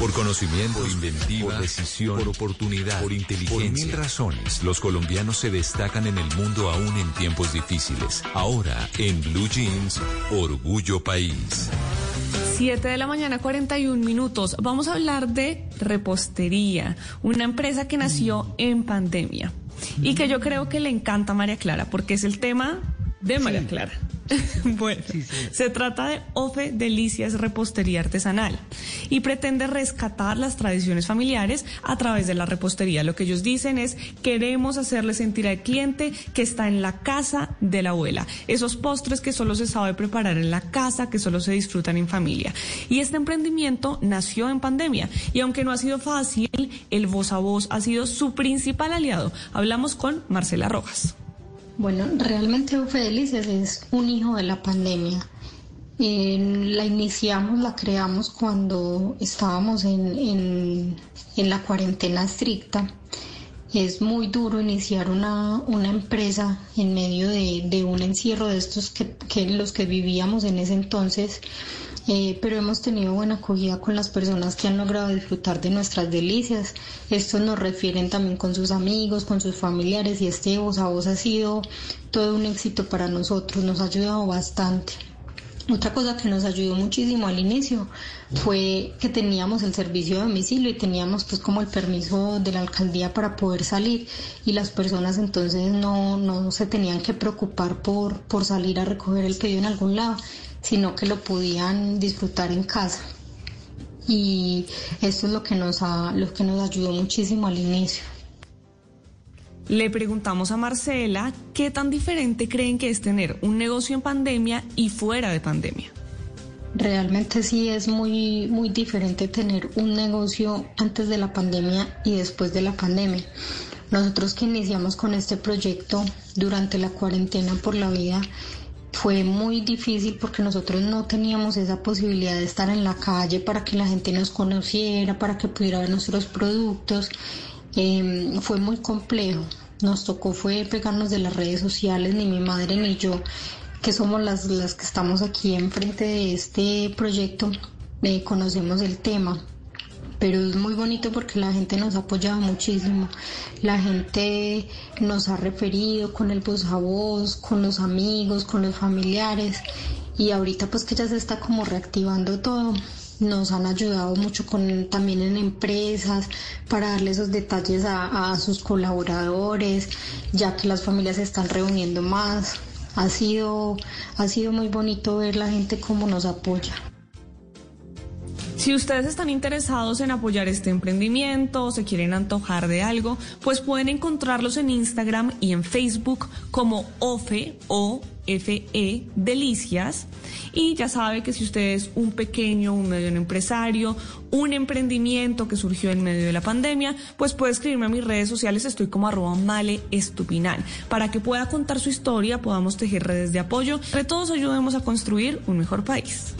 Por conocimiento, por inventiva, por decisión, por oportunidad, por inteligencia. Por mil razones, los colombianos se destacan en el mundo aún en tiempos difíciles. Ahora, en Blue Jeans, Orgullo País. 7 de la mañana, 41 minutos. Vamos a hablar de repostería, una empresa que nació en pandemia y que yo creo que le encanta a María Clara porque es el tema de María Clara. bueno, se trata de Ofe Delicias Repostería Artesanal y pretende rescatar las tradiciones familiares a través de la repostería. Lo que ellos dicen es queremos hacerle sentir al cliente que está en la casa de la abuela. Esos postres que solo se sabe preparar en la casa, que solo se disfrutan en familia. Y este emprendimiento nació en pandemia y aunque no ha sido fácil, el voz a voz ha sido su principal aliado. Hablamos con Marcela Rojas. Bueno, realmente Ufe Delicias es un hijo de la pandemia. la iniciamos, la creamos cuando estábamos en, la cuarentena estricta. Es muy duro iniciar una, empresa en medio de, un encierro de estos que, que los que vivíamos en ese entonces eh, pero hemos tenido buena acogida con las personas que han logrado disfrutar de nuestras delicias. Estos nos refieren también con sus amigos, con sus familiares y este voz a voz ha sido todo un éxito para nosotros, nos ha ayudado bastante. Otra cosa que nos ayudó muchísimo al inicio fue que teníamos el servicio de domicilio y teníamos pues como el permiso de la alcaldía para poder salir y las personas entonces no, no se tenían que preocupar por, por salir a recoger el pedido en algún lado, sino que lo podían disfrutar en casa. Y esto es lo que nos, ha, lo que nos ayudó muchísimo al inicio. Le preguntamos a Marcela qué tan diferente creen que es tener un negocio en pandemia y fuera de pandemia. Realmente sí es muy, muy diferente tener un negocio antes de la pandemia y después de la pandemia. Nosotros que iniciamos con este proyecto durante la cuarentena por la vida, fue muy difícil porque nosotros no teníamos esa posibilidad de estar en la calle para que la gente nos conociera, para que pudiera ver nuestros productos. Em, fue muy complejo. Nos tocó fue pegarnos de las redes sociales, ni mi madre ni yo, que somos las, las que estamos aquí enfrente de este proyecto, eh, conocemos el tema pero es muy bonito porque la gente nos ha apoyado muchísimo. La gente nos ha referido con el voz a voz, con los amigos, con los familiares y ahorita pues que ya se está como reactivando todo. Nos han ayudado mucho con, también en empresas para darle esos detalles a, sus colaboradores, ya que las familias se están reuniendo más. Ha sido, ha sido muy bonito ver la gente cómo nos apoya. Si ustedes están interesados en apoyar este emprendimiento o se quieren antojar de algo, pues pueden encontrarlos en Instagram y en Facebook como OFE o FE Delicias. Y ya sabe que si usted es un pequeño, un medio empresario, un emprendimiento que surgió en medio de la pandemia, pues puede escribirme a mis redes sociales, estoy como arroba male estupinal, para que pueda contar su historia, podamos tejer redes de apoyo, entre todos ayudemos a construir un mejor país.